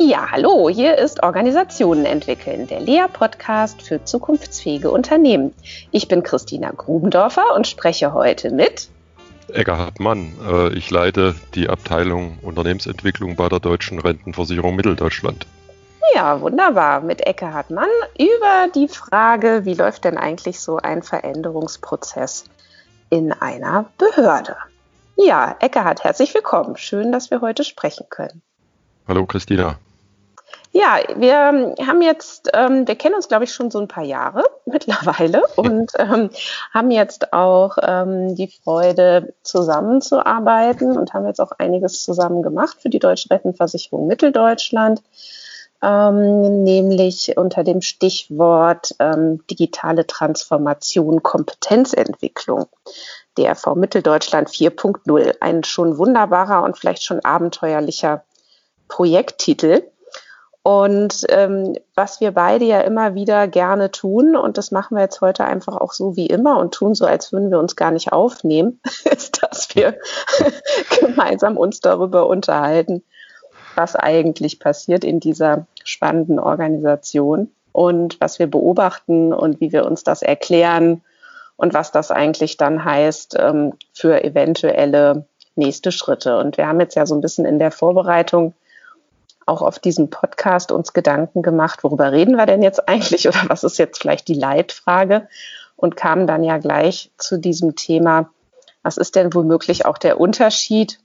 Ja, hallo, hier ist Organisationen entwickeln, der Lea-Podcast für zukunftsfähige Unternehmen. Ich bin Christina Grubendorfer und spreche heute mit Eckhard Mann. Äh, ich leite die Abteilung Unternehmensentwicklung bei der Deutschen Rentenversicherung Mitteldeutschland. Ja, wunderbar. Mit Eckhard Mann über die Frage, wie läuft denn eigentlich so ein Veränderungsprozess in einer Behörde? Ja, Eckhard, herzlich willkommen. Schön, dass wir heute sprechen können. Hallo, Christina. Ja, wir haben jetzt, ähm, wir kennen uns, glaube ich, schon so ein paar Jahre mittlerweile und ähm, haben jetzt auch ähm, die Freude, zusammenzuarbeiten und haben jetzt auch einiges zusammen gemacht für die Deutsche Rentenversicherung Mitteldeutschland, ähm, nämlich unter dem Stichwort ähm, digitale Transformation, Kompetenzentwicklung. DRV Mitteldeutschland 4.0, ein schon wunderbarer und vielleicht schon abenteuerlicher Projekttitel. Und ähm, was wir beide ja immer wieder gerne tun, und das machen wir jetzt heute einfach auch so wie immer und tun so, als würden wir uns gar nicht aufnehmen, ist, dass wir gemeinsam uns darüber unterhalten, was eigentlich passiert in dieser spannenden Organisation und was wir beobachten und wie wir uns das erklären und was das eigentlich dann heißt ähm, für eventuelle nächste Schritte. Und wir haben jetzt ja so ein bisschen in der Vorbereitung auch auf diesem Podcast uns Gedanken gemacht, worüber reden wir denn jetzt eigentlich oder was ist jetzt vielleicht die Leitfrage? Und kamen dann ja gleich zu diesem Thema, was ist denn womöglich auch der Unterschied?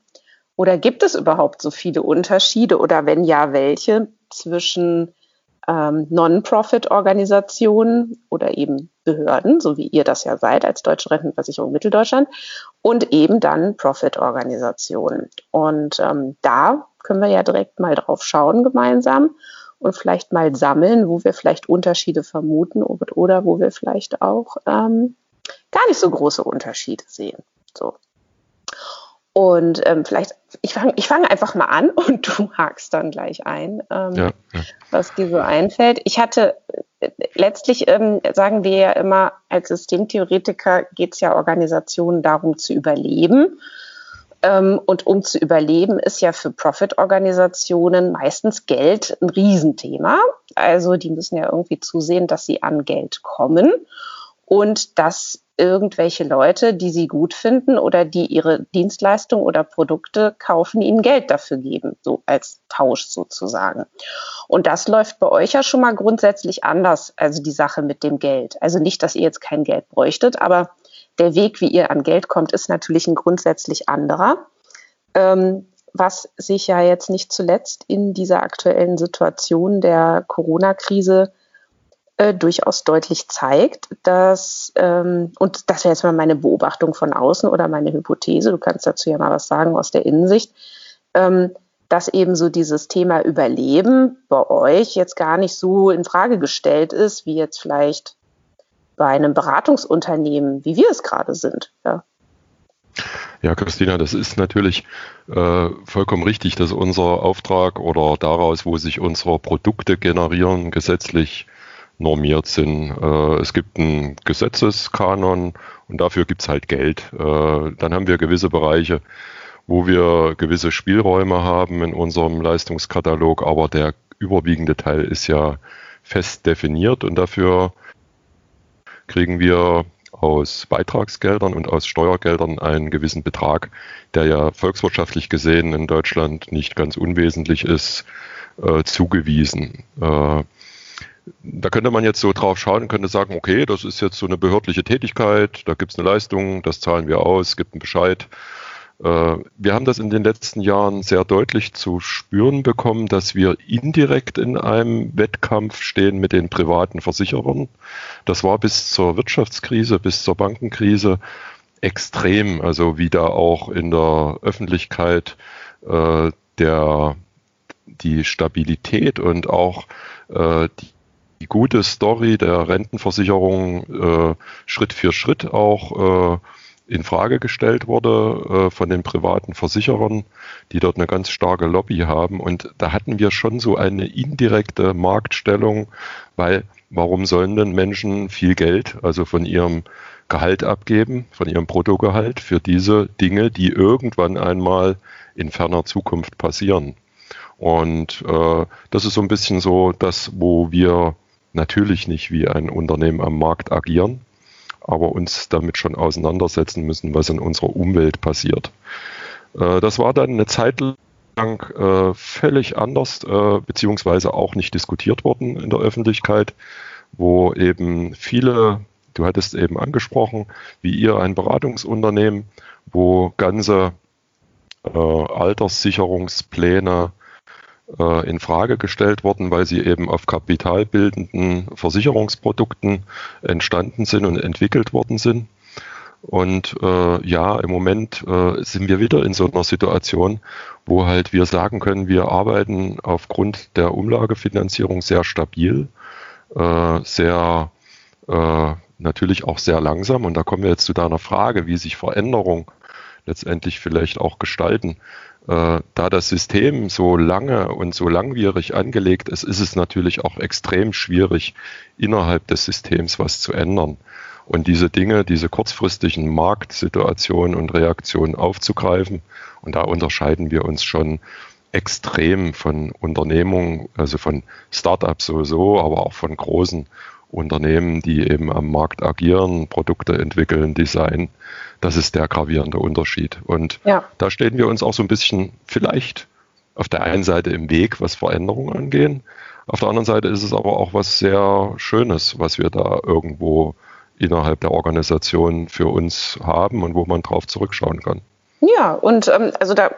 Oder gibt es überhaupt so viele Unterschiede? Oder wenn ja, welche zwischen ähm, Non-Profit-Organisationen oder eben Behörden, so wie ihr das ja seid als Deutsche Rentenversicherung Mitteldeutschland, und eben dann Profit-Organisationen. Und ähm, da können wir ja direkt mal drauf schauen gemeinsam und vielleicht mal sammeln, wo wir vielleicht Unterschiede vermuten oder wo wir vielleicht auch ähm, gar nicht so große Unterschiede sehen. So. Und ähm, vielleicht, ich fange ich fang einfach mal an und du hakst dann gleich ein, ähm, ja, ja. was dir so einfällt. Ich hatte äh, letztlich, ähm, sagen wir ja immer, als Systemtheoretiker geht es ja Organisationen darum zu überleben. Ähm, und um zu überleben, ist ja für Profit-Organisationen meistens Geld ein Riesenthema. Also die müssen ja irgendwie zusehen, dass sie an Geld kommen und dass irgendwelche Leute, die sie gut finden oder die ihre Dienstleistung oder Produkte kaufen, ihnen Geld dafür geben, so als Tausch sozusagen. Und das läuft bei euch ja schon mal grundsätzlich anders, also die Sache mit dem Geld. Also nicht, dass ihr jetzt kein Geld bräuchtet, aber der Weg, wie ihr an Geld kommt, ist natürlich ein grundsätzlich anderer. Ähm, was sich ja jetzt nicht zuletzt in dieser aktuellen Situation der Corona-Krise äh, durchaus deutlich zeigt, dass, ähm, und das wäre jetzt mal meine Beobachtung von außen oder meine Hypothese, du kannst dazu ja mal was sagen aus der Innensicht, ähm, dass eben so dieses Thema Überleben bei euch jetzt gar nicht so in Frage gestellt ist, wie jetzt vielleicht bei einem Beratungsunternehmen, wie wir es gerade sind. Ja. Ja, Christina, das ist natürlich äh, vollkommen richtig, dass unser Auftrag oder daraus, wo sich unsere Produkte generieren, gesetzlich normiert sind. Äh, es gibt einen Gesetzeskanon und dafür gibt es halt Geld. Äh, dann haben wir gewisse Bereiche, wo wir gewisse Spielräume haben in unserem Leistungskatalog, aber der überwiegende Teil ist ja fest definiert und dafür kriegen wir aus Beitragsgeldern und aus Steuergeldern einen gewissen Betrag, der ja volkswirtschaftlich gesehen in Deutschland nicht ganz unwesentlich ist, äh, zugewiesen. Äh, da könnte man jetzt so drauf schauen und könnte sagen, okay, das ist jetzt so eine behördliche Tätigkeit, da gibt es eine Leistung, das zahlen wir aus, gibt einen Bescheid wir haben das in den letzten Jahren sehr deutlich zu spüren bekommen, dass wir indirekt in einem Wettkampf stehen mit den privaten Versicherern. Das war bis zur Wirtschaftskrise, bis zur Bankenkrise extrem, also wie da auch in der Öffentlichkeit äh, der, die Stabilität und auch äh, die, die gute Story der Rentenversicherung äh, Schritt für Schritt auch äh, in Frage gestellt wurde äh, von den privaten Versicherern, die dort eine ganz starke Lobby haben. Und da hatten wir schon so eine indirekte Marktstellung, weil warum sollen denn Menschen viel Geld, also von ihrem Gehalt abgeben, von ihrem Bruttogehalt für diese Dinge, die irgendwann einmal in ferner Zukunft passieren? Und äh, das ist so ein bisschen so das, wo wir natürlich nicht wie ein Unternehmen am Markt agieren, aber uns damit schon auseinandersetzen müssen, was in unserer Umwelt passiert. Äh, das war dann eine Zeit lang äh, völlig anders, äh, beziehungsweise auch nicht diskutiert worden in der Öffentlichkeit, wo eben viele, du hattest eben angesprochen, wie ihr ein Beratungsunternehmen, wo ganze Alterssicherungspläne äh, in Frage gestellt worden, weil sie eben auf kapitalbildenden Versicherungsprodukten entstanden sind und entwickelt worden sind. Und äh, ja, im Moment äh, sind wir wieder in so einer Situation, wo halt wir sagen können, wir arbeiten aufgrund der Umlagefinanzierung sehr stabil, äh, sehr äh, natürlich auch sehr langsam. Und da kommen wir jetzt zu deiner Frage, wie sich Veränderung letztendlich vielleicht auch gestalten. Äh, da das System so lange und so langwierig angelegt ist, ist es natürlich auch extrem schwierig, innerhalb des Systems was zu ändern. Und diese Dinge, diese kurzfristigen Marktsituationen und Reaktionen aufzugreifen. Und da unterscheiden wir uns schon extrem von Unternehmungen, also von Startups sowieso, aber auch von großen Unternehmen, die eben am Markt agieren, Produkte entwickeln, designen. Das ist der gravierende Unterschied. Und ja. da stehen wir uns auch so ein bisschen vielleicht auf der einen Seite im Weg, was Veränderungen angehen. Auf der anderen Seite ist es aber auch was sehr Schönes, was wir da irgendwo innerhalb der Organisation für uns haben und wo man drauf zurückschauen kann. Ja, und ähm, also da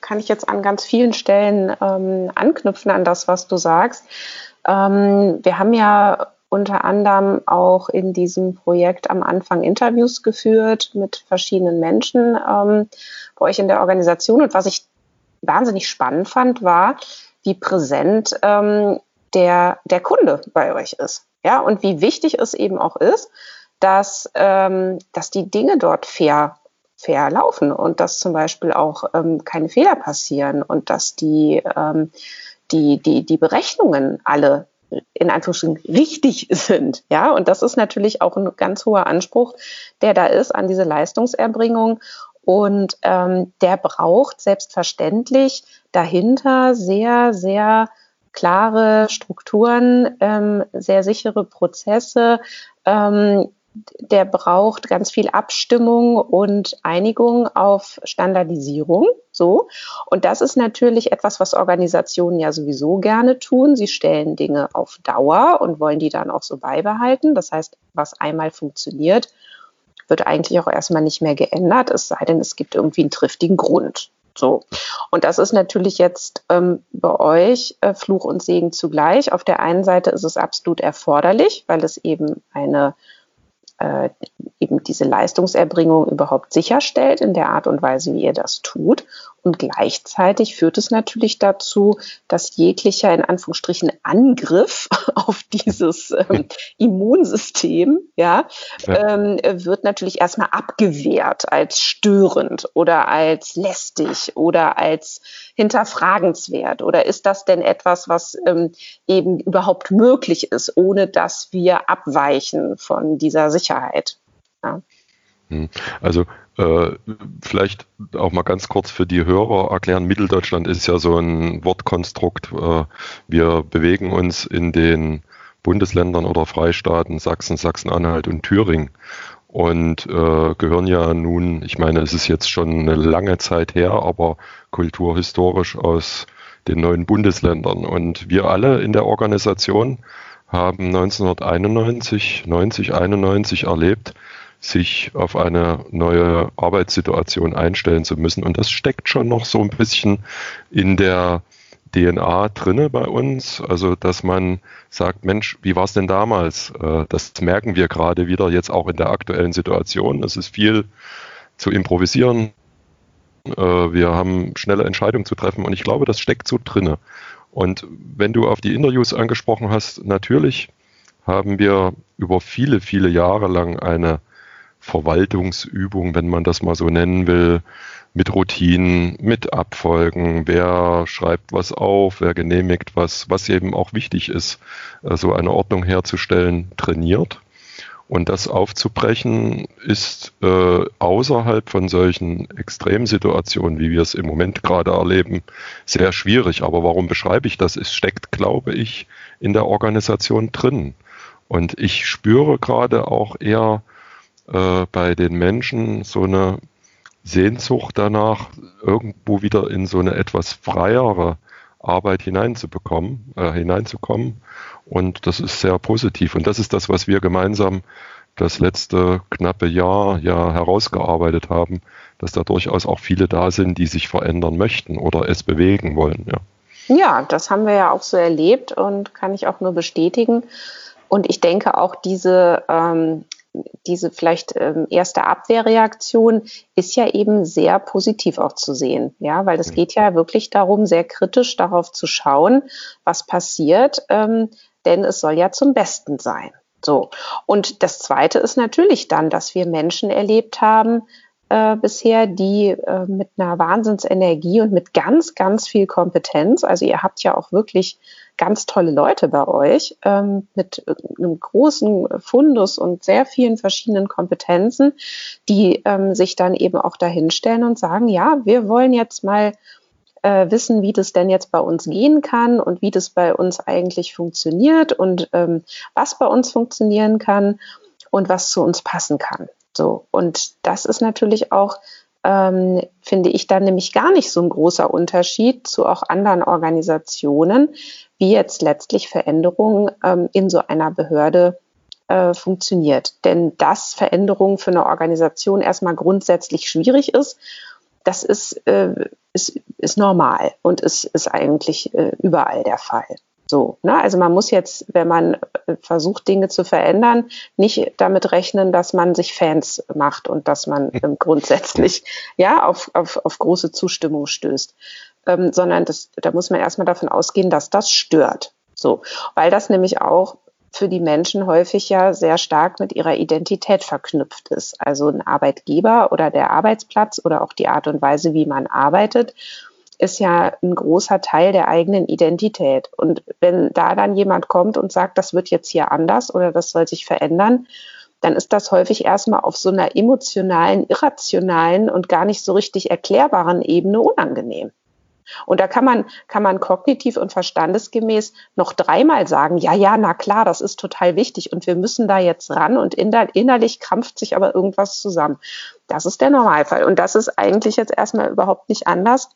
kann ich jetzt an ganz vielen Stellen ähm, anknüpfen an das, was du sagst. Ähm, wir haben ja unter anderem auch in diesem Projekt am Anfang Interviews geführt mit verschiedenen Menschen ähm, bei euch in der Organisation. Und was ich wahnsinnig spannend fand, war, wie präsent ähm, der, der Kunde bei euch ist. Ja, und wie wichtig es eben auch ist, dass, ähm, dass die Dinge dort fair, fair laufen und dass zum Beispiel auch ähm, keine Fehler passieren und dass die, ähm, die, die, die Berechnungen alle in Anführungsstrichen richtig sind. Ja, und das ist natürlich auch ein ganz hoher Anspruch, der da ist an diese Leistungserbringung. Und ähm, der braucht selbstverständlich dahinter sehr, sehr klare Strukturen, ähm, sehr sichere Prozesse, ähm, der braucht ganz viel Abstimmung und Einigung auf Standardisierung. So. Und das ist natürlich etwas, was Organisationen ja sowieso gerne tun. Sie stellen Dinge auf Dauer und wollen die dann auch so beibehalten. Das heißt, was einmal funktioniert, wird eigentlich auch erstmal nicht mehr geändert, es sei denn, es gibt irgendwie einen triftigen Grund. So. Und das ist natürlich jetzt ähm, bei euch äh, Fluch und Segen zugleich. Auf der einen Seite ist es absolut erforderlich, weil es eben eine äh, eben diese Leistungserbringung überhaupt sicherstellt in der Art und Weise, wie ihr das tut. Und gleichzeitig führt es natürlich dazu, dass jeglicher in Anführungsstrichen Angriff auf dieses ähm, Immunsystem ja. Ähm, wird natürlich erstmal abgewehrt als störend oder als lästig oder als hinterfragenswert. Oder ist das denn etwas, was ähm, eben überhaupt möglich ist, ohne dass wir abweichen von dieser Sicherheit? Ja. Hm. Also äh, vielleicht auch mal ganz kurz für die Hörer erklären, Mitteldeutschland ist ja so ein Wortkonstrukt. Äh, wir bewegen uns in den Bundesländern oder Freistaaten Sachsen, Sachsen-Anhalt und Thüringen und äh, gehören ja nun, ich meine, es ist jetzt schon eine lange Zeit her, aber kulturhistorisch aus den neuen Bundesländern. Und wir alle in der Organisation haben 1991, 90, 91 erlebt, sich auf eine neue Arbeitssituation einstellen zu müssen. Und das steckt schon noch so ein bisschen in der DNA drinne bei uns. Also, dass man sagt, Mensch, wie war es denn damals? Äh, das merken wir gerade wieder jetzt auch in der aktuellen Situation. Es ist viel zu improvisieren. Äh, wir haben schnelle Entscheidungen zu treffen und ich glaube, das steckt so drinne. Und wenn du auf die Interviews angesprochen hast, natürlich haben wir über viele, viele Jahre lang eine Verwaltungsübung, wenn man das mal so nennen will, mit Routinen, mit Abfolgen, wer schreibt was auf, wer genehmigt was, was eben auch wichtig ist, so eine Ordnung herzustellen, trainiert. Und das aufzubrechen ist äh, außerhalb von solchen Extremsituationen, wie wir es im Moment gerade erleben, sehr schwierig. Aber warum beschreibe ich das? Es steckt, glaube ich, in der Organisation drin. Und ich spüre gerade auch eher äh, bei den Menschen so eine Sehnsucht danach, irgendwo wieder in so eine etwas freiere Arbeit hineinzubekommen, äh, hineinzukommen. Und das ist sehr positiv. Und das ist das, was wir gemeinsam das letzte knappe Jahr ja herausgearbeitet haben, dass da durchaus auch viele da sind, die sich verändern möchten oder es bewegen wollen. Ja, ja das haben wir ja auch so erlebt und kann ich auch nur bestätigen. Und ich denke auch diese ähm, diese vielleicht ähm, erste Abwehrreaktion ist ja eben sehr positiv auch zu sehen, ja, weil es mhm. geht ja wirklich darum, sehr kritisch darauf zu schauen, was passiert, ähm, denn es soll ja zum Besten sein. So. Und das zweite ist natürlich dann, dass wir Menschen erlebt haben, äh, bisher, die äh, mit einer Wahnsinnsenergie und mit ganz, ganz viel Kompetenz, also ihr habt ja auch wirklich ganz tolle Leute bei euch ähm, mit einem großen Fundus und sehr vielen verschiedenen Kompetenzen, die ähm, sich dann eben auch dahinstellen und sagen, ja, wir wollen jetzt mal äh, wissen, wie das denn jetzt bei uns gehen kann und wie das bei uns eigentlich funktioniert und ähm, was bei uns funktionieren kann und was zu uns passen kann. So und das ist natürlich auch ähm, finde ich dann nämlich gar nicht so ein großer Unterschied zu auch anderen Organisationen, wie jetzt letztlich Veränderungen ähm, in so einer Behörde äh, funktioniert. Denn dass Veränderungen für eine Organisation erstmal grundsätzlich schwierig ist, das ist, äh, ist, ist normal und ist, ist eigentlich äh, überall der Fall. So, ne? Also man muss jetzt, wenn man äh, versucht, Dinge zu verändern, nicht damit rechnen, dass man sich Fans macht und dass man ähm, grundsätzlich ja auf, auf, auf große Zustimmung stößt. Ähm, sondern das, da muss man erstmal davon ausgehen, dass das stört. So, weil das nämlich auch für die Menschen häufig ja sehr stark mit ihrer Identität verknüpft ist. Also ein Arbeitgeber oder der Arbeitsplatz oder auch die Art und Weise, wie man arbeitet ist ja ein großer Teil der eigenen Identität. Und wenn da dann jemand kommt und sagt, das wird jetzt hier anders oder das soll sich verändern, dann ist das häufig erstmal auf so einer emotionalen, irrationalen und gar nicht so richtig erklärbaren Ebene unangenehm. Und da kann man, kann man kognitiv und verstandesgemäß noch dreimal sagen, ja, ja, na klar, das ist total wichtig und wir müssen da jetzt ran und innerlich krampft sich aber irgendwas zusammen. Das ist der Normalfall. Und das ist eigentlich jetzt erstmal überhaupt nicht anders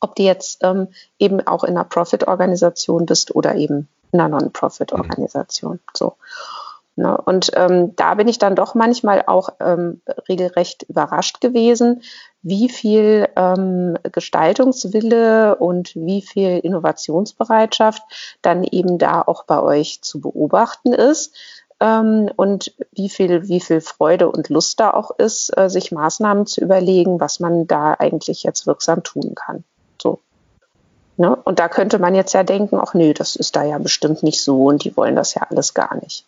ob du jetzt ähm, eben auch in einer Profit-Organisation bist oder eben in einer Non-Profit-Organisation. Mhm. So. Ne? Und ähm, da bin ich dann doch manchmal auch ähm, regelrecht überrascht gewesen, wie viel ähm, Gestaltungswille und wie viel Innovationsbereitschaft dann eben da auch bei euch zu beobachten ist. Ähm, und wie viel, wie viel Freude und Lust da auch ist, äh, sich Maßnahmen zu überlegen, was man da eigentlich jetzt wirksam tun kann. Ne? Und da könnte man jetzt ja denken, ach nee, das ist da ja bestimmt nicht so und die wollen das ja alles gar nicht.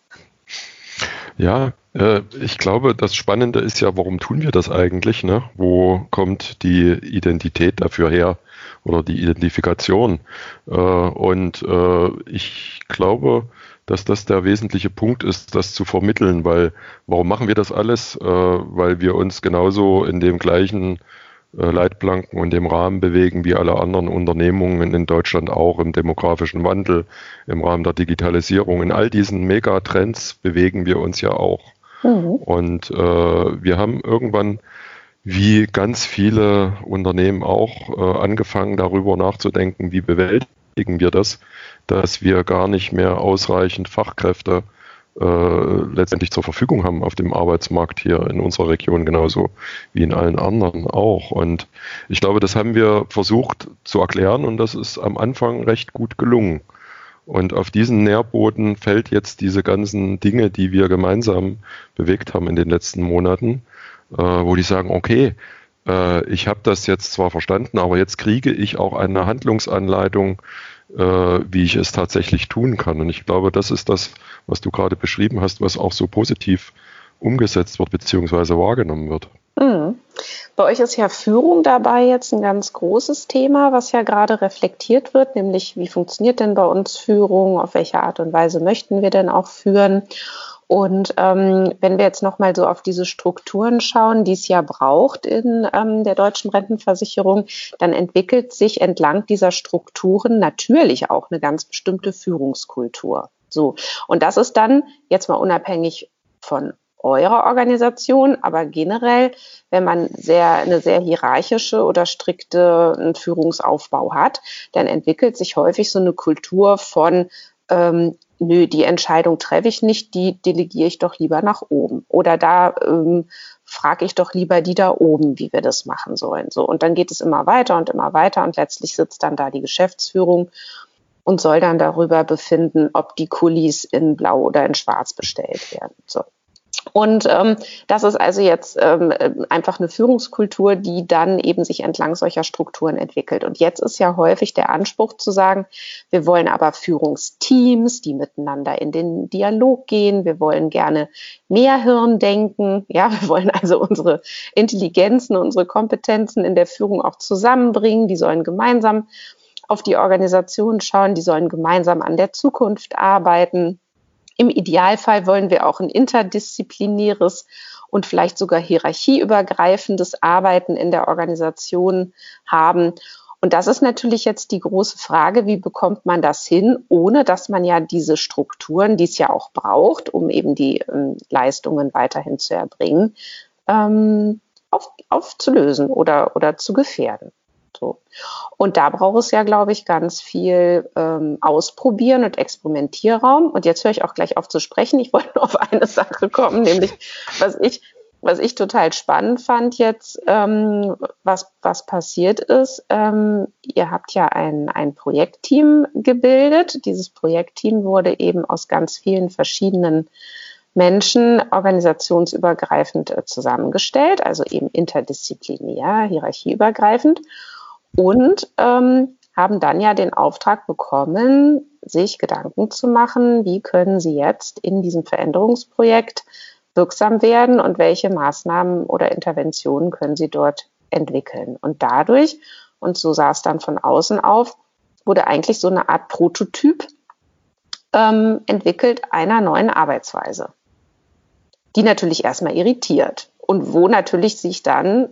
Ja, äh, ich glaube, das Spannende ist ja, warum tun wir das eigentlich? Ne? Wo kommt die Identität dafür her oder die Identifikation? Äh, und äh, ich glaube, dass das der wesentliche Punkt ist, das zu vermitteln, weil warum machen wir das alles? Äh, weil wir uns genauso in dem gleichen Leitplanken und dem Rahmen bewegen, wie alle anderen Unternehmungen in Deutschland auch im demografischen Wandel, im Rahmen der Digitalisierung. In all diesen Megatrends bewegen wir uns ja auch. Mhm. Und äh, wir haben irgendwann, wie ganz viele Unternehmen auch, äh, angefangen darüber nachzudenken, wie bewältigen wir das, dass wir gar nicht mehr ausreichend Fachkräfte äh, letztendlich zur Verfügung haben auf dem Arbeitsmarkt hier in unserer Region genauso wie in allen anderen auch. Und ich glaube, das haben wir versucht zu erklären und das ist am Anfang recht gut gelungen. Und auf diesen Nährboden fällt jetzt diese ganzen Dinge, die wir gemeinsam bewegt haben in den letzten Monaten, äh, wo die sagen, okay, äh, ich habe das jetzt zwar verstanden, aber jetzt kriege ich auch eine Handlungsanleitung, wie ich es tatsächlich tun kann. Und ich glaube, das ist das, was du gerade beschrieben hast, was auch so positiv umgesetzt wird bzw. wahrgenommen wird. Mhm. Bei euch ist ja Führung dabei jetzt ein ganz großes Thema, was ja gerade reflektiert wird, nämlich wie funktioniert denn bei uns Führung, auf welche Art und Weise möchten wir denn auch führen. Und ähm, wenn wir jetzt nochmal so auf diese Strukturen schauen, die es ja braucht in ähm, der deutschen Rentenversicherung, dann entwickelt sich entlang dieser Strukturen natürlich auch eine ganz bestimmte Führungskultur. So. Und das ist dann jetzt mal unabhängig von eurer Organisation, aber generell, wenn man sehr, eine sehr hierarchische oder strikte Führungsaufbau hat, dann entwickelt sich häufig so eine Kultur von ähm, nö, die Entscheidung treffe ich nicht, die delegiere ich doch lieber nach oben. Oder da ähm, frage ich doch lieber die da oben, wie wir das machen sollen. So. Und dann geht es immer weiter und immer weiter und letztlich sitzt dann da die Geschäftsführung und soll dann darüber befinden, ob die Kulis in Blau oder in Schwarz bestellt werden. So. Und ähm, das ist also jetzt ähm, einfach eine Führungskultur, die dann eben sich entlang solcher Strukturen entwickelt. Und jetzt ist ja häufig der Anspruch zu sagen, wir wollen aber Führungsteams, die miteinander in den Dialog gehen. Wir wollen gerne mehr Hirn denken. Ja, wir wollen also unsere Intelligenzen, unsere Kompetenzen in der Führung auch zusammenbringen. Die sollen gemeinsam auf die Organisation schauen. Die sollen gemeinsam an der Zukunft arbeiten. Im Idealfall wollen wir auch ein interdisziplinäres und vielleicht sogar hierarchieübergreifendes Arbeiten in der Organisation haben. Und das ist natürlich jetzt die große Frage, wie bekommt man das hin, ohne dass man ja diese Strukturen, die es ja auch braucht, um eben die ähm, Leistungen weiterhin zu erbringen, ähm, auf, aufzulösen oder, oder zu gefährden. So. Und da braucht es ja, glaube ich, ganz viel ähm, Ausprobieren und Experimentierraum. Und jetzt höre ich auch gleich auf zu sprechen. Ich wollte nur auf eine Sache kommen, nämlich was ich, was ich total spannend fand jetzt, ähm, was, was passiert ist. Ähm, ihr habt ja ein, ein Projektteam gebildet. Dieses Projektteam wurde eben aus ganz vielen verschiedenen Menschen organisationsübergreifend äh, zusammengestellt, also eben interdisziplinär, hierarchieübergreifend und ähm, haben dann ja den Auftrag bekommen, sich Gedanken zu machen, wie können sie jetzt in diesem Veränderungsprojekt wirksam werden und welche Maßnahmen oder Interventionen können sie dort entwickeln. Und dadurch, und so sah es dann von außen auf, wurde eigentlich so eine Art Prototyp ähm, entwickelt einer neuen Arbeitsweise, die natürlich erstmal irritiert und wo natürlich sich dann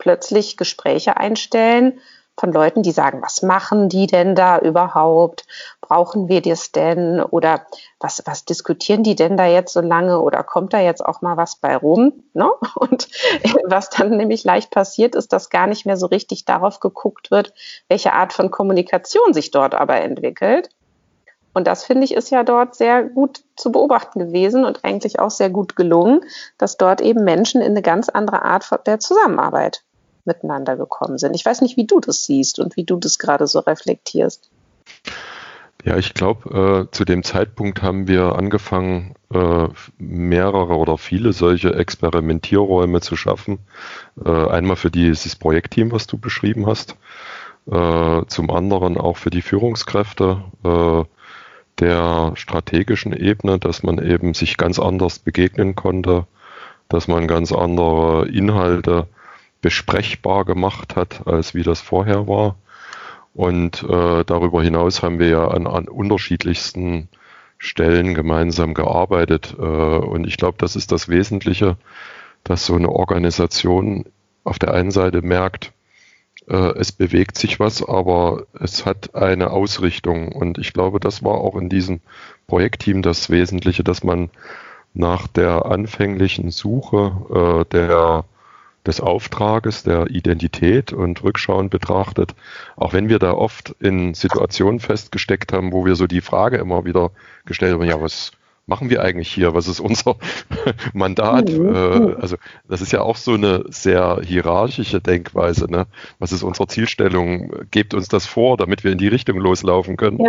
plötzlich Gespräche einstellen von Leuten, die sagen, was machen die denn da überhaupt? Brauchen wir das denn? Oder was, was diskutieren die denn da jetzt so lange? Oder kommt da jetzt auch mal was bei rum? Ne? Und was dann nämlich leicht passiert, ist, dass gar nicht mehr so richtig darauf geguckt wird, welche Art von Kommunikation sich dort aber entwickelt. Und das finde ich ist ja dort sehr gut zu beobachten gewesen und eigentlich auch sehr gut gelungen, dass dort eben Menschen in eine ganz andere Art der Zusammenarbeit miteinander gekommen sind. Ich weiß nicht, wie du das siehst und wie du das gerade so reflektierst. Ja, ich glaube, äh, zu dem Zeitpunkt haben wir angefangen, äh, mehrere oder viele solche Experimentierräume zu schaffen. Äh, einmal für dieses Projektteam, was du beschrieben hast, äh, zum anderen auch für die Führungskräfte äh, der strategischen Ebene, dass man eben sich ganz anders begegnen konnte, dass man ganz andere Inhalte besprechbar gemacht hat, als wie das vorher war. Und äh, darüber hinaus haben wir ja an, an unterschiedlichsten Stellen gemeinsam gearbeitet. Äh, und ich glaube, das ist das Wesentliche, dass so eine Organisation auf der einen Seite merkt, äh, es bewegt sich was, aber es hat eine Ausrichtung. Und ich glaube, das war auch in diesem Projektteam das Wesentliche, dass man nach der anfänglichen Suche äh, der des Auftrages, der Identität und rückschauend betrachtet, auch wenn wir da oft in Situationen festgesteckt haben, wo wir so die Frage immer wieder gestellt haben, ja, was machen wir eigentlich hier? Was ist unser Mandat? Mhm. Äh, also das ist ja auch so eine sehr hierarchische Denkweise. Ne? Was ist unsere Zielstellung? Gebt uns das vor, damit wir in die Richtung loslaufen können.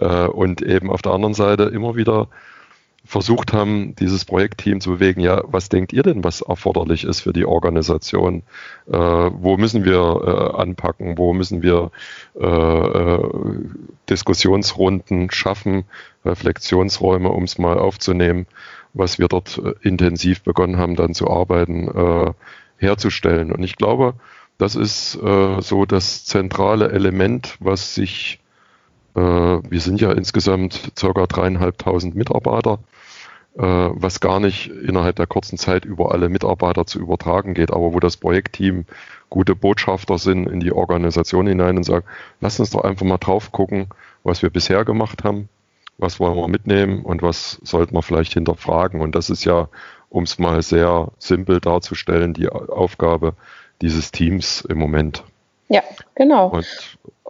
Ja. Äh, und eben auf der anderen Seite immer wieder versucht haben, dieses Projektteam zu bewegen, ja, was denkt ihr denn, was erforderlich ist für die Organisation? Äh, wo müssen wir äh, anpacken? Wo müssen wir äh, äh Diskussionsrunden schaffen, Reflexionsräume, um es mal aufzunehmen, was wir dort äh, intensiv begonnen haben, dann zu arbeiten, äh, herzustellen. Und ich glaube, das ist so das zentrale Element, was sich wir sind ja insgesamt ca. dreieinhalbtausend Mitarbeiter äh, was gar nicht innerhalb der kurzen Zeit über alle Mitarbeiter zu übertragen geht, aber wo das Projektteam gute Botschafter sind in die Organisation hinein und sagen, lass uns doch einfach mal drauf gucken, was wir bisher gemacht haben, was wollen wir mitnehmen und was sollten wir vielleicht hinterfragen. Und das ist ja, um es mal sehr simpel darzustellen, die Aufgabe dieses Teams im Moment. Ja, genau. Und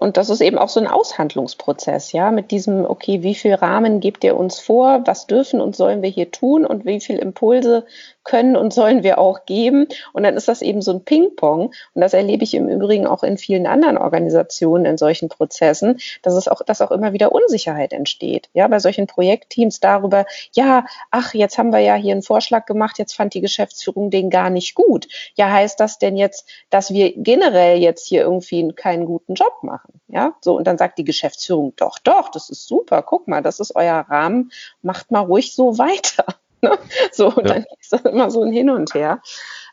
und das ist eben auch so ein Aushandlungsprozess, ja, mit diesem, okay, wie viel Rahmen gebt ihr uns vor, was dürfen und sollen wir hier tun und wie viel Impulse können und sollen wir auch geben. Und dann ist das eben so ein Ping-Pong. Und das erlebe ich im Übrigen auch in vielen anderen Organisationen in solchen Prozessen, dass es auch, dass auch immer wieder Unsicherheit entsteht. Ja, bei solchen Projektteams darüber, ja, ach, jetzt haben wir ja hier einen Vorschlag gemacht, jetzt fand die Geschäftsführung den gar nicht gut. Ja, heißt das denn jetzt, dass wir generell jetzt hier irgendwie keinen guten Job machen? Ja, so. Und dann sagt die Geschäftsführung, doch, doch, das ist super. Guck mal, das ist euer Rahmen. Macht mal ruhig so weiter. Ne? So, ja. dann ist das immer so ein Hin und Her.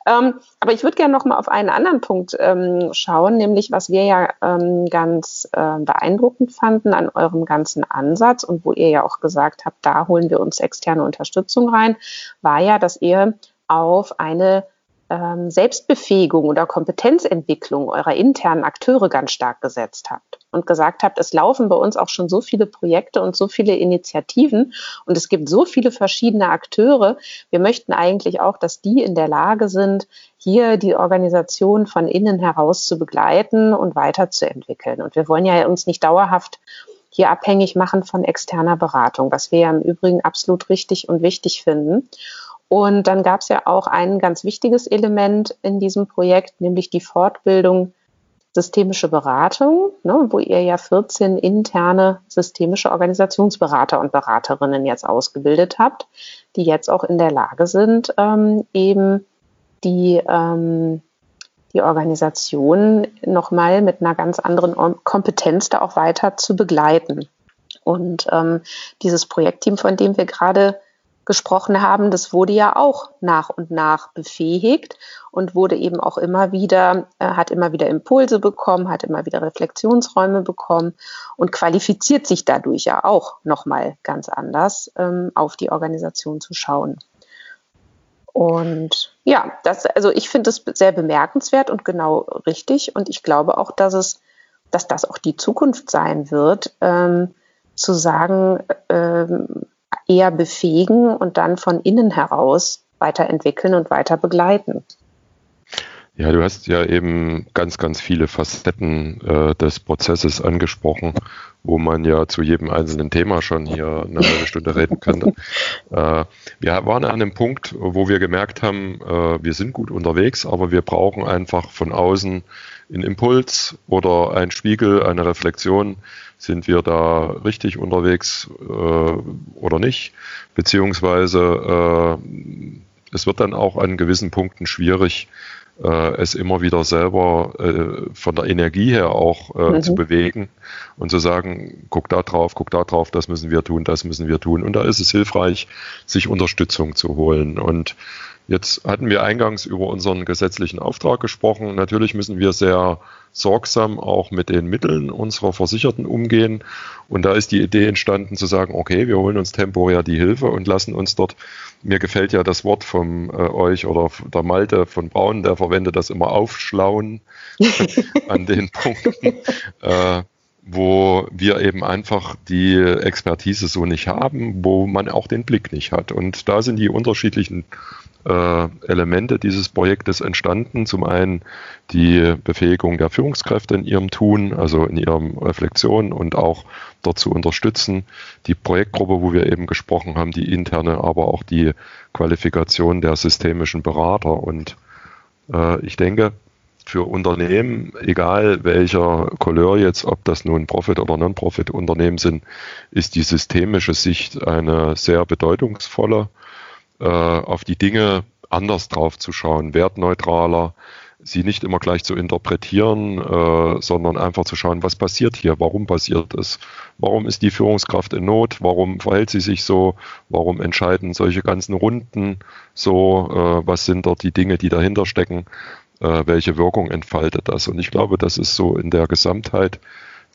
Ähm, aber ich würde gerne noch mal auf einen anderen Punkt ähm, schauen, nämlich was wir ja ähm, ganz äh, beeindruckend fanden an eurem ganzen Ansatz und wo ihr ja auch gesagt habt, da holen wir uns externe Unterstützung rein, war ja, dass ihr auf eine ähm, Selbstbefähigung oder Kompetenzentwicklung eurer internen Akteure ganz stark gesetzt habt und gesagt habt, es laufen bei uns auch schon so viele Projekte und so viele Initiativen und es gibt so viele verschiedene Akteure. Wir möchten eigentlich auch, dass die in der Lage sind, hier die Organisation von innen heraus zu begleiten und weiterzuentwickeln. Und wir wollen ja uns nicht dauerhaft hier abhängig machen von externer Beratung, was wir ja im Übrigen absolut richtig und wichtig finden. Und dann gab es ja auch ein ganz wichtiges Element in diesem Projekt, nämlich die Fortbildung systemische Beratung, ne, wo ihr ja 14 interne systemische Organisationsberater und Beraterinnen jetzt ausgebildet habt, die jetzt auch in der Lage sind, ähm, eben die, ähm, die Organisation nochmal mit einer ganz anderen Kompetenz da auch weiter zu begleiten. Und ähm, dieses Projektteam, von dem wir gerade gesprochen haben, das wurde ja auch nach und nach befähigt und wurde eben auch immer wieder, äh, hat immer wieder Impulse bekommen, hat immer wieder Reflexionsräume bekommen und qualifiziert sich dadurch ja auch nochmal ganz anders ähm, auf die Organisation zu schauen. Und ja, das, also ich finde es sehr bemerkenswert und genau richtig. Und ich glaube auch, dass es, dass das auch die Zukunft sein wird, ähm, zu sagen, ähm, eher befähigen und dann von innen heraus weiterentwickeln und weiter begleiten. Ja, du hast ja eben ganz, ganz viele Facetten äh, des Prozesses angesprochen, wo man ja zu jedem einzelnen Thema schon hier eine halbe Stunde reden könnte. äh, wir waren an einem Punkt, wo wir gemerkt haben, äh, wir sind gut unterwegs, aber wir brauchen einfach von außen einen Impuls oder einen Spiegel, eine Reflexion, sind wir da richtig unterwegs äh, oder nicht? Beziehungsweise äh, es wird dann auch an gewissen Punkten schwierig, äh, es immer wieder selber äh, von der Energie her auch äh, mhm. zu bewegen und zu sagen, guck da drauf, guck da drauf, das müssen wir tun, das müssen wir tun. Und da ist es hilfreich, sich Unterstützung zu holen. Und Jetzt hatten wir eingangs über unseren gesetzlichen Auftrag gesprochen. Natürlich müssen wir sehr sorgsam auch mit den Mitteln unserer Versicherten umgehen. Und da ist die Idee entstanden zu sagen, okay, wir holen uns temporär die Hilfe und lassen uns dort, mir gefällt ja das Wort von äh, euch oder der Malte von Braun, der verwendet das immer aufschlauen an den Punkten. Äh, wo wir eben einfach die Expertise so nicht haben, wo man auch den Blick nicht hat. Und da sind die unterschiedlichen äh, Elemente dieses Projektes entstanden. Zum einen die Befähigung der Führungskräfte in ihrem Tun, also in ihrem Reflexion und auch dort zu unterstützen. Die Projektgruppe, wo wir eben gesprochen haben, die interne, aber auch die Qualifikation der systemischen Berater. Und äh, ich denke, für Unternehmen, egal welcher Couleur jetzt, ob das nun Profit- oder Non-Profit-Unternehmen sind, ist die systemische Sicht eine sehr bedeutungsvolle äh, auf die Dinge anders drauf zu schauen, wertneutraler, sie nicht immer gleich zu interpretieren, äh, sondern einfach zu schauen, was passiert hier, warum passiert es, warum ist die Führungskraft in Not, warum verhält sie sich so, warum entscheiden solche ganzen Runden so, äh, was sind dort die Dinge, die dahinter stecken, äh, welche Wirkung entfaltet das. Und ich glaube, das ist so in der Gesamtheit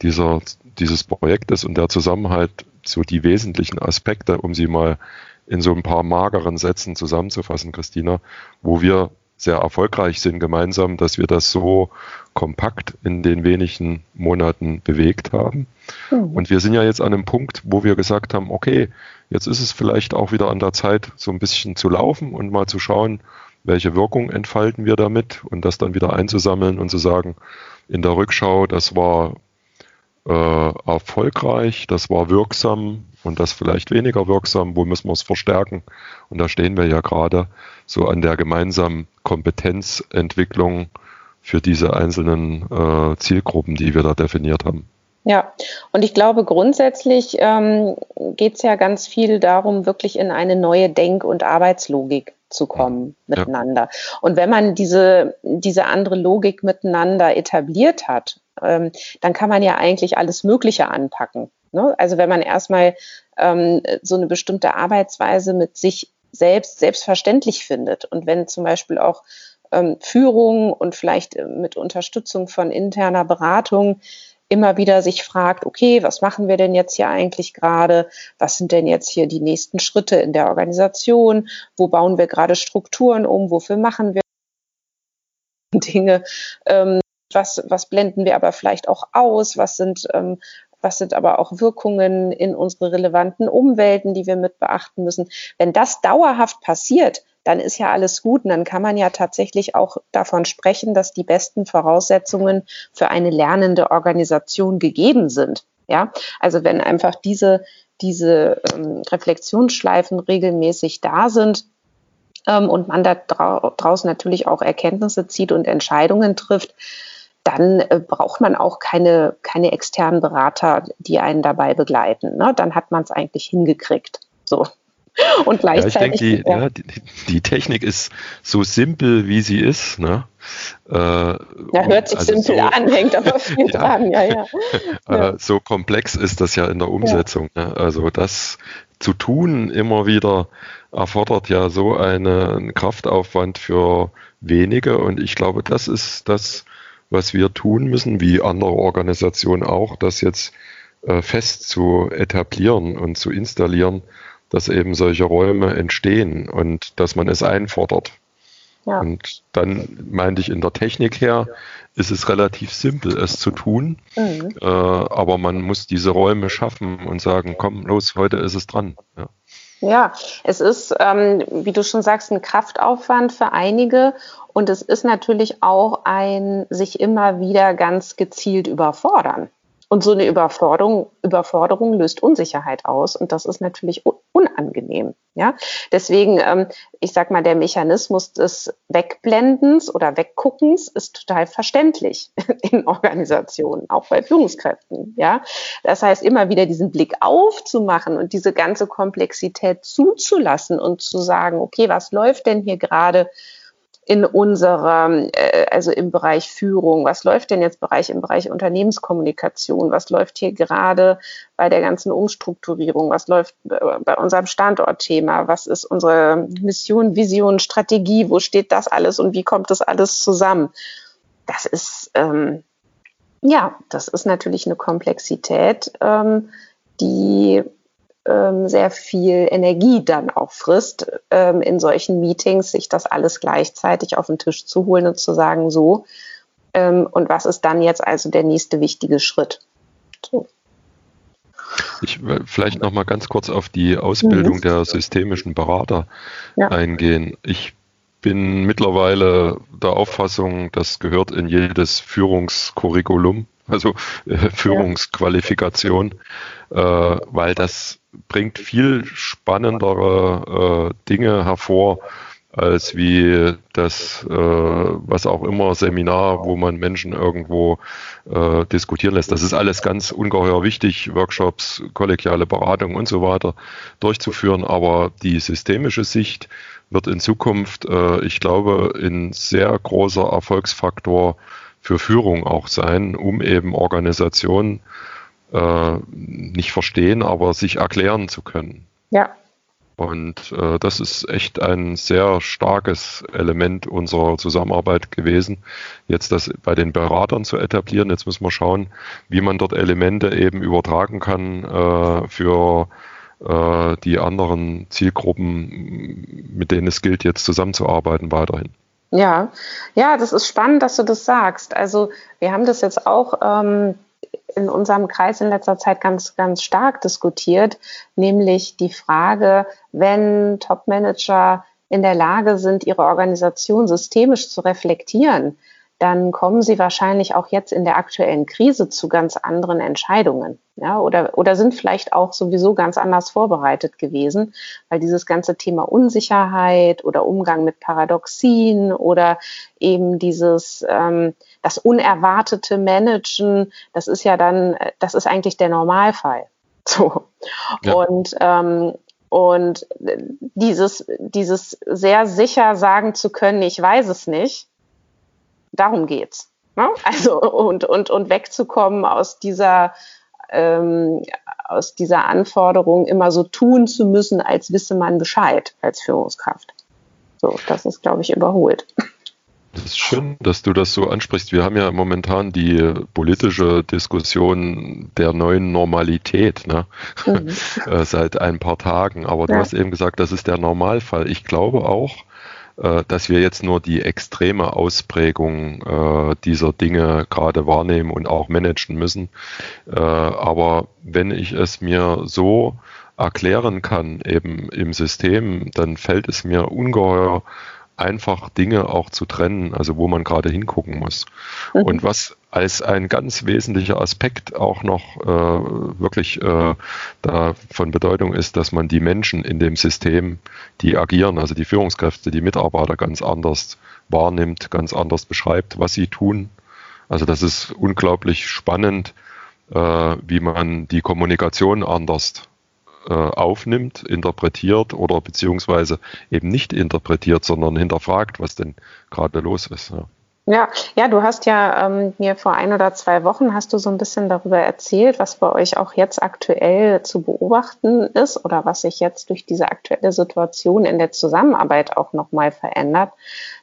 dieser, dieses Projektes und der Zusammenhalt so die wesentlichen Aspekte, um sie mal in so ein paar mageren Sätzen zusammenzufassen, Christina, wo wir sehr erfolgreich sind gemeinsam, dass wir das so kompakt in den wenigen Monaten bewegt haben. Mhm. Und wir sind ja jetzt an einem Punkt, wo wir gesagt haben, okay, jetzt ist es vielleicht auch wieder an der Zeit, so ein bisschen zu laufen und mal zu schauen, welche Wirkung entfalten wir damit und das dann wieder einzusammeln und zu sagen, in der Rückschau, das war äh, erfolgreich, das war wirksam und das vielleicht weniger wirksam, wo müssen wir es verstärken? Und da stehen wir ja gerade so an der gemeinsamen Kompetenzentwicklung für diese einzelnen äh, Zielgruppen, die wir da definiert haben. Ja, und ich glaube, grundsätzlich ähm, geht es ja ganz viel darum, wirklich in eine neue Denk- und Arbeitslogik zu kommen ja. miteinander. Und wenn man diese, diese andere Logik miteinander etabliert hat, ähm, dann kann man ja eigentlich alles Mögliche anpacken. Ne? Also wenn man erstmal ähm, so eine bestimmte Arbeitsweise mit sich selbst selbstverständlich findet und wenn zum Beispiel auch ähm, Führung und vielleicht äh, mit Unterstützung von interner Beratung immer wieder sich fragt, okay, was machen wir denn jetzt hier eigentlich gerade? Was sind denn jetzt hier die nächsten Schritte in der Organisation? Wo bauen wir gerade Strukturen um? Wofür machen wir Dinge? Ähm, was, was blenden wir aber vielleicht auch aus? Was sind, ähm, was sind aber auch Wirkungen in unsere relevanten Umwelten, die wir mit beachten müssen? Wenn das dauerhaft passiert, dann ist ja alles gut und dann kann man ja tatsächlich auch davon sprechen, dass die besten Voraussetzungen für eine lernende Organisation gegeben sind. Ja, also wenn einfach diese, diese ähm, Reflexionsschleifen regelmäßig da sind, ähm, und man da draußen natürlich auch Erkenntnisse zieht und Entscheidungen trifft, dann äh, braucht man auch keine, keine externen Berater, die einen dabei begleiten. Ne? Dann hat man es eigentlich hingekriegt. So. Und gleichzeitig. Ja, ich denke, die, ja. die, die, Technik ist so simpel, wie sie ist. Ne? Äh, ja, hört sich also simpel so, an, hängt aber viel ja, dran. Ja, ja. Äh, so komplex ist das ja in der Umsetzung. Ne? Also das zu tun immer wieder erfordert ja so einen Kraftaufwand für wenige. Und ich glaube, das ist das, was wir tun müssen, wie andere Organisationen auch, das jetzt äh, fest zu etablieren und zu installieren, dass eben solche Räume entstehen und dass man es einfordert. Ja. Und dann meinte ich in der Technik her, ist es relativ simpel, es zu tun, mhm. äh, aber man muss diese Räume schaffen und sagen, komm, los, heute ist es dran. Ja. Ja, es ist, ähm, wie du schon sagst, ein Kraftaufwand für einige und es ist natürlich auch ein sich immer wieder ganz gezielt überfordern. Und so eine Überforderung, Überforderung löst Unsicherheit aus und das ist natürlich unangenehm. Ja, deswegen, ähm, ich sag mal, der Mechanismus des Wegblendens oder Wegguckens ist total verständlich in Organisationen, auch bei Führungskräften. Ja, das heißt, immer wieder diesen Blick aufzumachen und diese ganze Komplexität zuzulassen und zu sagen, okay, was läuft denn hier gerade? In unserem, äh, also im Bereich Führung? Was läuft denn jetzt Bereich im Bereich Unternehmenskommunikation? Was läuft hier gerade bei der ganzen Umstrukturierung? Was läuft bei unserem Standortthema? Was ist unsere Mission, Vision, Strategie? Wo steht das alles und wie kommt das alles zusammen? Das ist ähm, ja, das ist natürlich eine Komplexität, ähm, die ähm, sehr viel Energie dann auch frisst, ähm, in solchen Meetings sich das alles gleichzeitig auf den Tisch zu holen und zu sagen, so, ähm, und was ist dann jetzt also der nächste wichtige Schritt? So. Ich will vielleicht noch mal ganz kurz auf die Ausbildung mhm. der systemischen Berater ja. eingehen. Ich bin mittlerweile der Auffassung, das gehört in jedes Führungskurriculum, also äh, Führungsqualifikation, äh, weil das bringt viel spannendere äh, Dinge hervor, als wie das, äh, was auch immer, Seminar, wo man Menschen irgendwo äh, diskutieren lässt. Das ist alles ganz ungeheuer wichtig, Workshops, kollegiale Beratung und so weiter durchzuführen. Aber die systemische Sicht wird in Zukunft, äh, ich glaube, ein sehr großer Erfolgsfaktor für Führung auch sein, um eben Organisationen äh, nicht verstehen, aber sich erklären zu können. Ja. Und äh, das ist echt ein sehr starkes Element unserer Zusammenarbeit gewesen, jetzt das bei den Beratern zu etablieren. Jetzt müssen wir schauen, wie man dort Elemente eben übertragen kann äh, für äh, die anderen Zielgruppen, mit denen es gilt, jetzt zusammenzuarbeiten, weiterhin. Ja, ja, das ist spannend, dass du das sagst. Also wir haben das jetzt auch ähm, in unserem Kreis in letzter Zeit ganz, ganz stark diskutiert, nämlich die Frage, wenn Top-Manager in der Lage sind, ihre Organisation systemisch zu reflektieren, dann kommen sie wahrscheinlich auch jetzt in der aktuellen Krise zu ganz anderen Entscheidungen. Ja, oder, oder sind vielleicht auch sowieso ganz anders vorbereitet gewesen, weil dieses ganze Thema Unsicherheit oder Umgang mit Paradoxien oder eben dieses, ähm, das unerwartete Managen, das ist ja dann, das ist eigentlich der Normalfall. So. Ja. Und, ähm, und dieses, dieses sehr sicher sagen zu können, ich weiß es nicht, darum geht's. Ne? Also und, und, und wegzukommen aus dieser, ähm, aus dieser Anforderung, immer so tun zu müssen, als wisse man Bescheid als Führungskraft. So, das ist, glaube ich, überholt. Das ist schön, dass du das so ansprichst. Wir haben ja momentan die politische Diskussion der neuen Normalität ne? Mhm. Äh, seit ein paar Tagen. Aber du ja. hast eben gesagt, das ist der Normalfall. Ich glaube auch, dass wir jetzt nur die extreme Ausprägung äh, dieser Dinge gerade wahrnehmen und auch managen müssen. Äh, aber wenn ich es mir so erklären kann, eben im System, dann fällt es mir ungeheuer einfach Dinge auch zu trennen, also wo man gerade hingucken muss. Mhm. Und was als ein ganz wesentlicher Aspekt auch noch äh, wirklich äh, da von Bedeutung ist, dass man die Menschen in dem System, die agieren, also die Führungskräfte, die Mitarbeiter ganz anders wahrnimmt, ganz anders beschreibt, was sie tun. Also das ist unglaublich spannend, äh, wie man die Kommunikation anders aufnimmt, interpretiert oder beziehungsweise eben nicht interpretiert, sondern hinterfragt, was denn gerade los ist. Ja. Ja, ja, du hast ja ähm, mir vor ein oder zwei Wochen hast du so ein bisschen darüber erzählt, was bei euch auch jetzt aktuell zu beobachten ist oder was sich jetzt durch diese aktuelle Situation in der Zusammenarbeit auch nochmal verändert.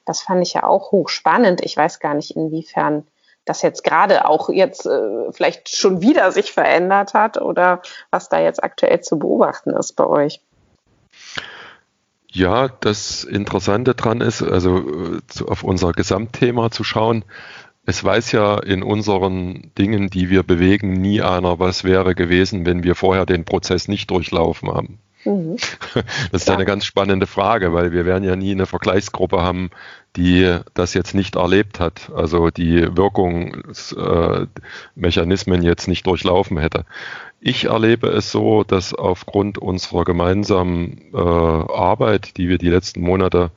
Das fand ich ja auch hochspannend. Ich weiß gar nicht, inwiefern das jetzt gerade auch jetzt äh, vielleicht schon wieder sich verändert hat oder was da jetzt aktuell zu beobachten ist bei euch. Ja, das Interessante dran ist, also äh, auf unser Gesamtthema zu schauen. Es weiß ja in unseren Dingen, die wir bewegen, nie einer, was wäre gewesen, wenn wir vorher den Prozess nicht durchlaufen haben. Mhm. Das ist ja. eine ganz spannende Frage, weil wir werden ja nie eine Vergleichsgruppe haben, die das jetzt nicht erlebt hat, also die Wirkungsmechanismen jetzt nicht durchlaufen hätte. Ich erlebe es so, dass aufgrund unserer gemeinsamen äh, Arbeit, die wir die letzten Monate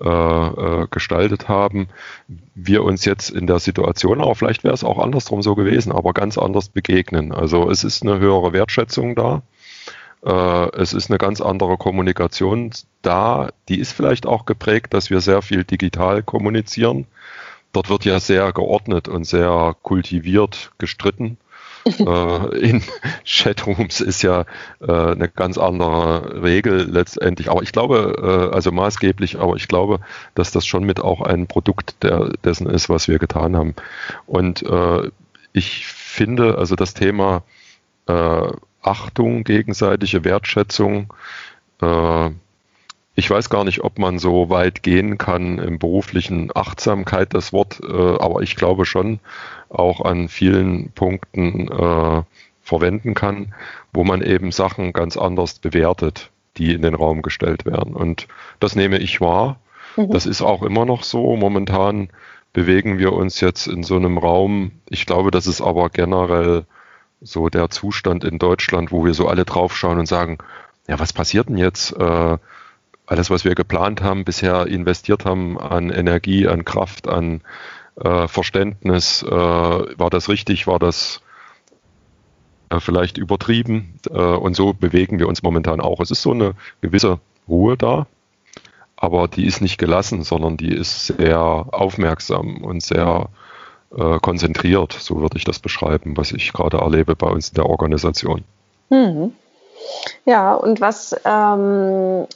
äh, äh, gestaltet haben, wir uns jetzt in der Situation, aber vielleicht wäre es auch andersrum so gewesen, aber ganz anders begegnen. Also es ist eine höhere Wertschätzung da. Äh, es ist eine ganz andere Kommunikation da. Die ist vielleicht auch geprägt, dass wir sehr viel digital kommunizieren. Dort wird ja sehr geordnet und sehr kultiviert gestritten. äh, in Chatrooms ist ja äh, eine ganz andere Regel letztendlich. Aber ich glaube, also maßgeblich, aber ich glaube, dass das schon mit auch ein Produkt der, dessen ist, was wir getan haben. Und ich finde, also das Thema Achtung, gegenseitige Wertschätzung. Äh, ich weiß gar nicht, ob man so weit gehen kann im beruflichen Achtsamkeit das Wort, äh, aber ich glaube schon auch an vielen Punkten äh, verwenden kann, wo man eben Sachen ganz anders bewertet, die in den Raum gestellt werden. Und das nehme ich wahr. Mhm. Das ist auch immer noch so. Momentan bewegen wir uns jetzt in so einem Raum. Ich glaube, das ist aber generell so der Zustand in Deutschland, wo wir so alle draufschauen und sagen, ja, was passiert denn jetzt? Äh, alles, was wir geplant haben, bisher investiert haben an Energie, an Kraft, an äh, Verständnis, äh, war das richtig, war das äh, vielleicht übertrieben? Äh, und so bewegen wir uns momentan auch. Es ist so eine gewisse Ruhe da, aber die ist nicht gelassen, sondern die ist sehr aufmerksam und sehr äh, konzentriert, so würde ich das beschreiben, was ich gerade erlebe bei uns in der Organisation. Mhm. Ja, und was ähm,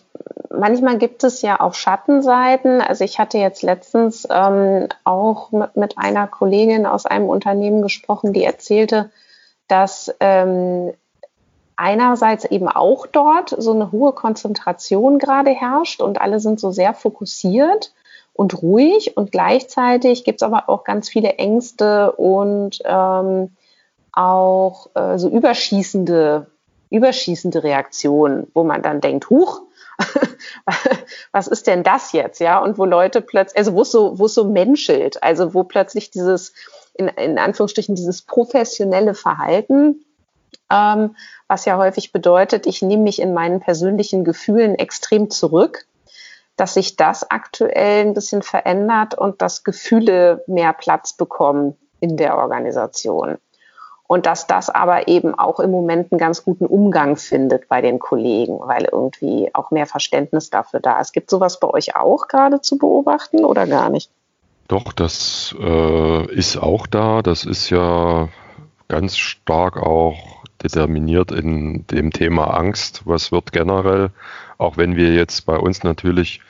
manchmal gibt es ja auch Schattenseiten. Also ich hatte jetzt letztens ähm, auch mit, mit, einer Kollegin aus einem Unternehmen gesprochen, die erzählte, dass ähm, einerseits eben auch dort so eine hohe Konzentration gerade herrscht und alle sind so sehr fokussiert und ruhig und gleichzeitig gibt es aber auch ganz viele Ängste und ähm, auch äh, so überschießende, überschießende Reaktionen, wo man dann denkt, huch, was ist denn das jetzt, ja? Und wo Leute plötzlich, also wo es so, wo es so menschelt, also wo plötzlich dieses, in, in Anführungsstrichen, dieses professionelle Verhalten, ähm, was ja häufig bedeutet, ich nehme mich in meinen persönlichen Gefühlen extrem zurück, dass sich das aktuell ein bisschen verändert und dass Gefühle mehr Platz bekommen in der Organisation und dass das aber eben auch im Moment einen ganz guten Umgang findet bei den Kollegen, weil irgendwie auch mehr Verständnis dafür da ist. Gibt sowas bei euch auch gerade zu beobachten oder gar nicht? Doch, das äh, ist auch da. Das ist ja ganz stark auch determiniert in dem Thema Angst. Was wird generell, auch wenn wir jetzt bei uns natürlich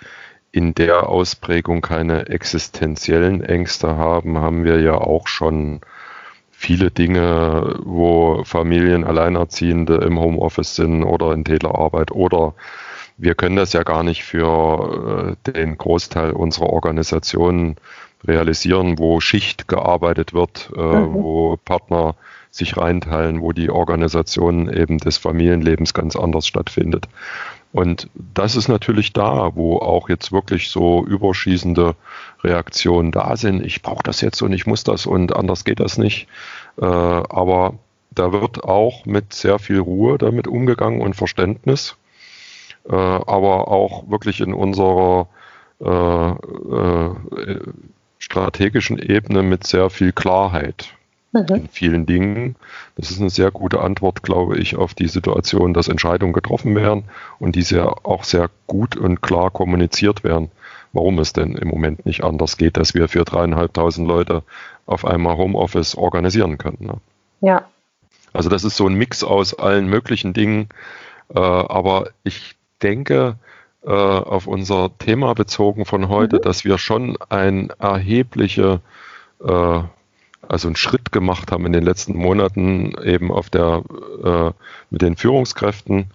in der Ausprägung keine existenziellen Ängste haben, haben wir ja auch schon viele Dinge, wo Familien Alleinerziehende im Homeoffice sind oder in Telearbeit oder wir können das ja gar nicht für äh, den Großteil unserer Organisationen realisieren, wo Schicht gearbeitet wird, äh, mhm. wo Partner sich reinteilen, wo die Organisation eben des Familienlebens ganz anders stattfindet. Und das ist natürlich da, wo auch jetzt wirklich so überschießende Reaktionen da sind. Ich brauche das jetzt und ich muss das und anders geht das nicht. Äh, aber da wird auch mit sehr viel Ruhe damit umgegangen und Verständnis, äh, aber auch wirklich in unserer äh, strategischen Ebene mit sehr viel Klarheit. In vielen Dingen. Das ist eine sehr gute Antwort, glaube ich, auf die Situation, dass Entscheidungen getroffen werden und diese auch sehr gut und klar kommuniziert werden, warum es denn im Moment nicht anders geht, dass wir für dreieinhalbtausend Leute auf einmal Homeoffice organisieren können. Ne? Ja. Also das ist so ein Mix aus allen möglichen Dingen, äh, aber ich denke, äh, auf unser Thema bezogen von heute, mhm. dass wir schon ein erhebliche äh, also einen Schritt gemacht haben in den letzten Monaten eben auf der äh, mit den Führungskräften.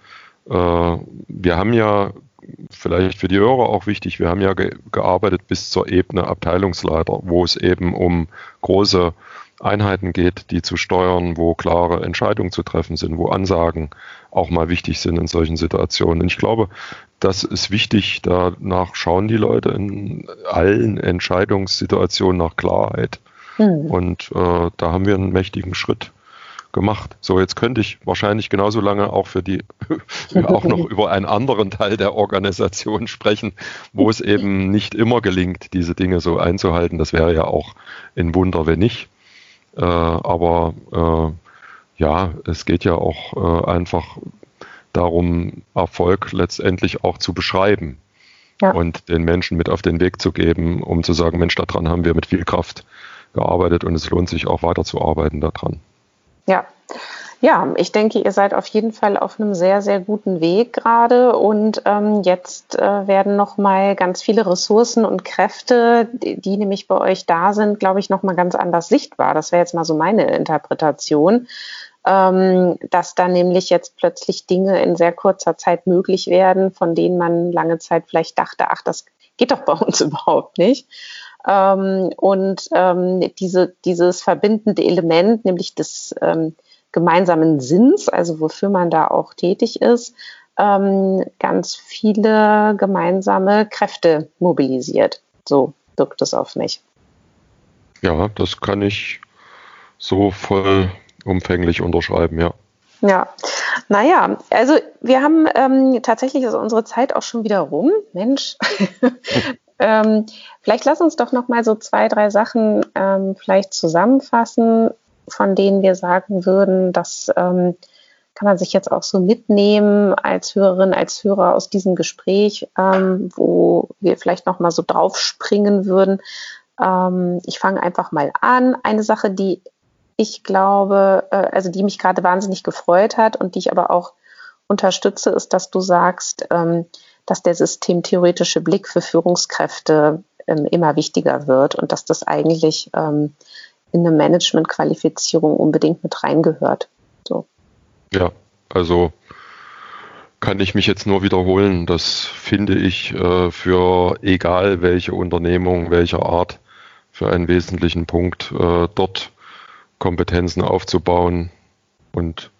Äh, wir haben ja vielleicht für die Hörer auch wichtig, wir haben ja ge gearbeitet bis zur Ebene Abteilungsleiter, wo es eben um große Einheiten geht, die zu steuern, wo klare Entscheidungen zu treffen sind, wo Ansagen auch mal wichtig sind in solchen Situationen. Und ich glaube, das ist wichtig, danach schauen die Leute in allen Entscheidungssituationen nach Klarheit. Mhm. Und äh, da haben wir einen mächtigen Schritt gemacht. So, jetzt könnte ich wahrscheinlich genauso lange auch für die, auch noch über einen anderen Teil der Organisation sprechen, wo es eben nicht immer gelingt, diese Dinge so einzuhalten. Das wäre ja auch ein Wunder, wenn nicht. Äh, aber äh, ja, es geht ja auch äh, einfach darum, Erfolg letztendlich auch zu beschreiben. Ja. Und den Menschen mit auf den Weg zu geben, um zu sagen, Mensch, daran haben wir mit viel Kraft gearbeitet und es lohnt sich auch weiterzuarbeiten daran. Ja. Ja, ich denke, ihr seid auf jeden Fall auf einem sehr, sehr guten Weg gerade und ähm, jetzt äh, werden noch mal ganz viele Ressourcen und Kräfte, die, die nämlich bei euch da sind, glaube ich, noch mal ganz anders sichtbar. Das wäre jetzt mal so meine Interpretation, ähm, dass da nämlich jetzt plötzlich Dinge in sehr kurzer Zeit möglich werden, von denen man lange Zeit vielleicht dachte, ach, das geht doch bei uns überhaupt nicht. Ähm, und ähm, diese, dieses verbindende Element, nämlich des ähm, gemeinsamen Sinns, also wofür man da auch tätig ist, ähm, ganz viele gemeinsame Kräfte mobilisiert. So wirkt es auf mich. Ja, das kann ich so voll umfänglich unterschreiben, ja. Ja, naja, also wir haben ähm, tatsächlich ist unsere Zeit auch schon wieder rum. Mensch, Ähm, vielleicht lass uns doch noch mal so zwei, drei Sachen ähm, vielleicht zusammenfassen, von denen wir sagen würden, das ähm, kann man sich jetzt auch so mitnehmen als Hörerin, als Hörer aus diesem Gespräch, ähm, wo wir vielleicht noch mal so drauf springen würden. Ähm, ich fange einfach mal an. Eine Sache, die ich glaube, äh, also die mich gerade wahnsinnig gefreut hat und die ich aber auch unterstütze, ist, dass du sagst, ähm, dass der systemtheoretische Blick für Führungskräfte ähm, immer wichtiger wird und dass das eigentlich ähm, in eine Managementqualifizierung unbedingt mit reingehört. So. Ja, Also kann ich mich jetzt nur wiederholen. Das finde ich äh, für egal welche Unternehmung, welcher Art, für einen wesentlichen Punkt, äh, dort Kompetenzen aufzubauen und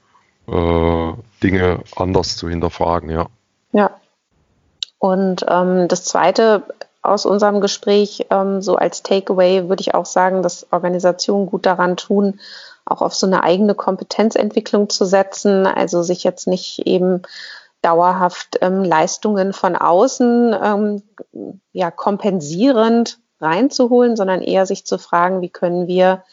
äh, Dinge anders zu hinterfragen, ja. Ja. Und ähm, das Zweite aus unserem Gespräch, ähm, so als Takeaway, würde ich auch sagen, dass Organisationen gut daran tun, auch auf so eine eigene Kompetenzentwicklung zu setzen, also sich jetzt nicht eben dauerhaft ähm, Leistungen von außen ähm, ja kompensierend reinzuholen, sondern eher sich zu fragen, wie können wir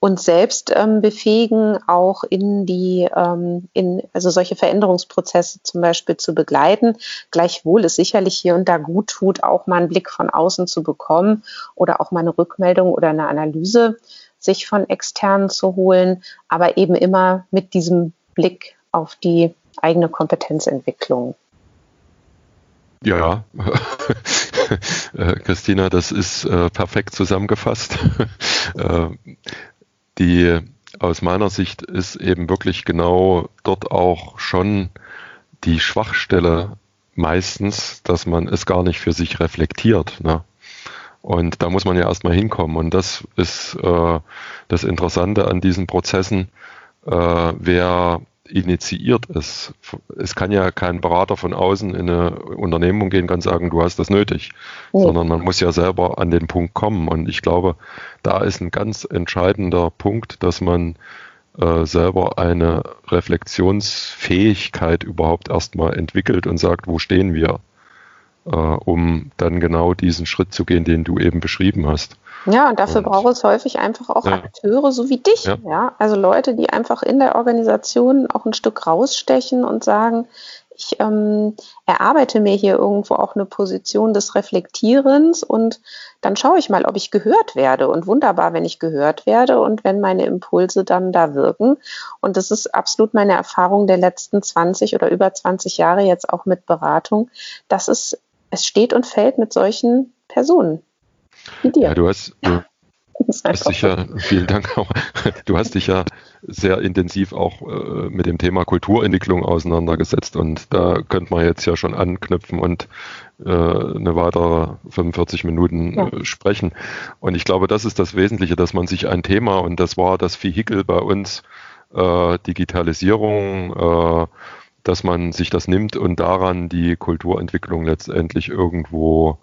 uns selbst ähm, befähigen, auch in die, ähm, in, also solche Veränderungsprozesse zum Beispiel zu begleiten. Gleichwohl es sicherlich hier und da gut tut, auch mal einen Blick von außen zu bekommen oder auch mal eine Rückmeldung oder eine Analyse sich von externen zu holen, aber eben immer mit diesem Blick auf die eigene Kompetenzentwicklung. Ja, äh, Christina, das ist äh, perfekt zusammengefasst. äh, die aus meiner Sicht ist eben wirklich genau dort auch schon die Schwachstelle meistens, dass man es gar nicht für sich reflektiert. Ne? Und da muss man ja erstmal hinkommen. Und das ist äh, das Interessante an diesen Prozessen. Äh, wer initiiert es. Es kann ja kein Berater von außen in eine Unternehmung gehen und sagen, du hast das nötig, mhm. sondern man muss ja selber an den Punkt kommen. Und ich glaube, da ist ein ganz entscheidender Punkt, dass man äh, selber eine Reflexionsfähigkeit überhaupt erstmal entwickelt und sagt, wo stehen wir, äh, um dann genau diesen Schritt zu gehen, den du eben beschrieben hast. Ja, und dafür und, braucht es häufig einfach auch ja. Akteure, so wie dich. Ja. ja. Also Leute, die einfach in der Organisation auch ein Stück rausstechen und sagen, ich ähm, erarbeite mir hier irgendwo auch eine Position des Reflektierens und dann schaue ich mal, ob ich gehört werde. Und wunderbar, wenn ich gehört werde und wenn meine Impulse dann da wirken. Und das ist absolut meine Erfahrung der letzten 20 oder über 20 Jahre jetzt auch mit Beratung, dass es, es steht und fällt mit solchen Personen. Wie dir. Ja, du hast, du hast dich ja, vielen Dank auch, du hast dich ja sehr intensiv auch äh, mit dem Thema Kulturentwicklung auseinandergesetzt und da könnte man jetzt ja schon anknüpfen und äh, eine weitere 45 Minuten ja. äh, sprechen. Und ich glaube, das ist das Wesentliche, dass man sich ein Thema, und das war das Vehikel bei uns, äh, Digitalisierung, äh, dass man sich das nimmt und daran die Kulturentwicklung letztendlich irgendwo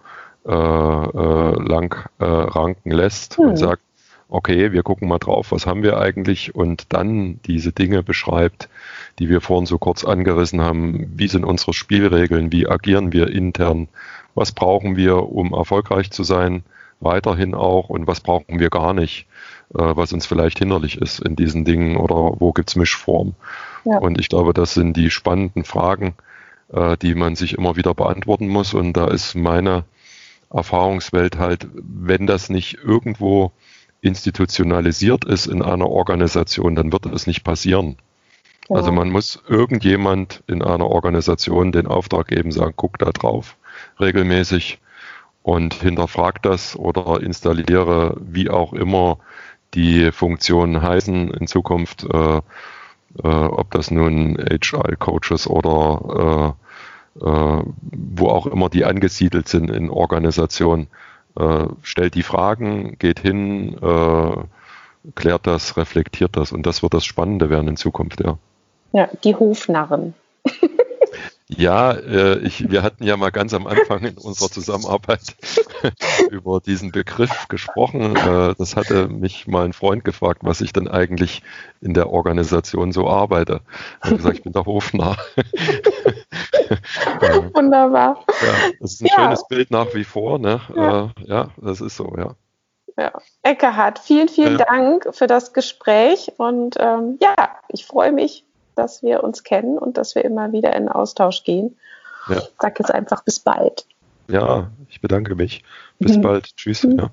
äh, äh, lang äh, ranken lässt mhm. und sagt, okay, wir gucken mal drauf, was haben wir eigentlich und dann diese Dinge beschreibt, die wir vorhin so kurz angerissen haben. Wie sind unsere Spielregeln? Wie agieren wir intern? Was brauchen wir, um erfolgreich zu sein? Weiterhin auch und was brauchen wir gar nicht, was uns vielleicht hinderlich ist in diesen Dingen oder wo gibt's Mischform? Ja. Und ich glaube, das sind die spannenden Fragen, äh, die man sich immer wieder beantworten muss. Und da ist meine Erfahrungswelt halt, wenn das nicht irgendwo institutionalisiert ist in einer Organisation, dann wird es nicht passieren. Ja. Also man muss irgendjemand in einer Organisation den Auftrag geben, sagen, guck da drauf regelmäßig und hinterfrag das oder installiere wie auch immer die Funktionen heißen in Zukunft, äh, äh, ob das nun HR-Coaches oder äh, äh, wo auch immer die angesiedelt sind in Organisationen. Äh, stellt die Fragen, geht hin, klärt das, reflektiert das und das wird das Spannende werden in Zukunft, ja. Ja, die Hofnarren. Ja, äh, ich, wir hatten ja mal ganz am Anfang in unserer Zusammenarbeit über diesen Begriff gesprochen. Äh, das hatte mich mal ein Freund gefragt, was ich denn eigentlich in der Organisation so arbeite. Ich habe gesagt, ich bin der Hofnarr. Wunderbar. Ja, das ist ein ja. schönes Bild nach wie vor. Ne? Ja. Äh, ja, das ist so, ja. Ja. Eckehardt, vielen, vielen ja. Dank für das Gespräch und ähm, ja, ich freue mich dass wir uns kennen und dass wir immer wieder in Austausch gehen. Ja. Ich sag jetzt einfach bis bald. Ja, ich bedanke mich. Bis mhm. bald. Tschüss. Mhm. Ja.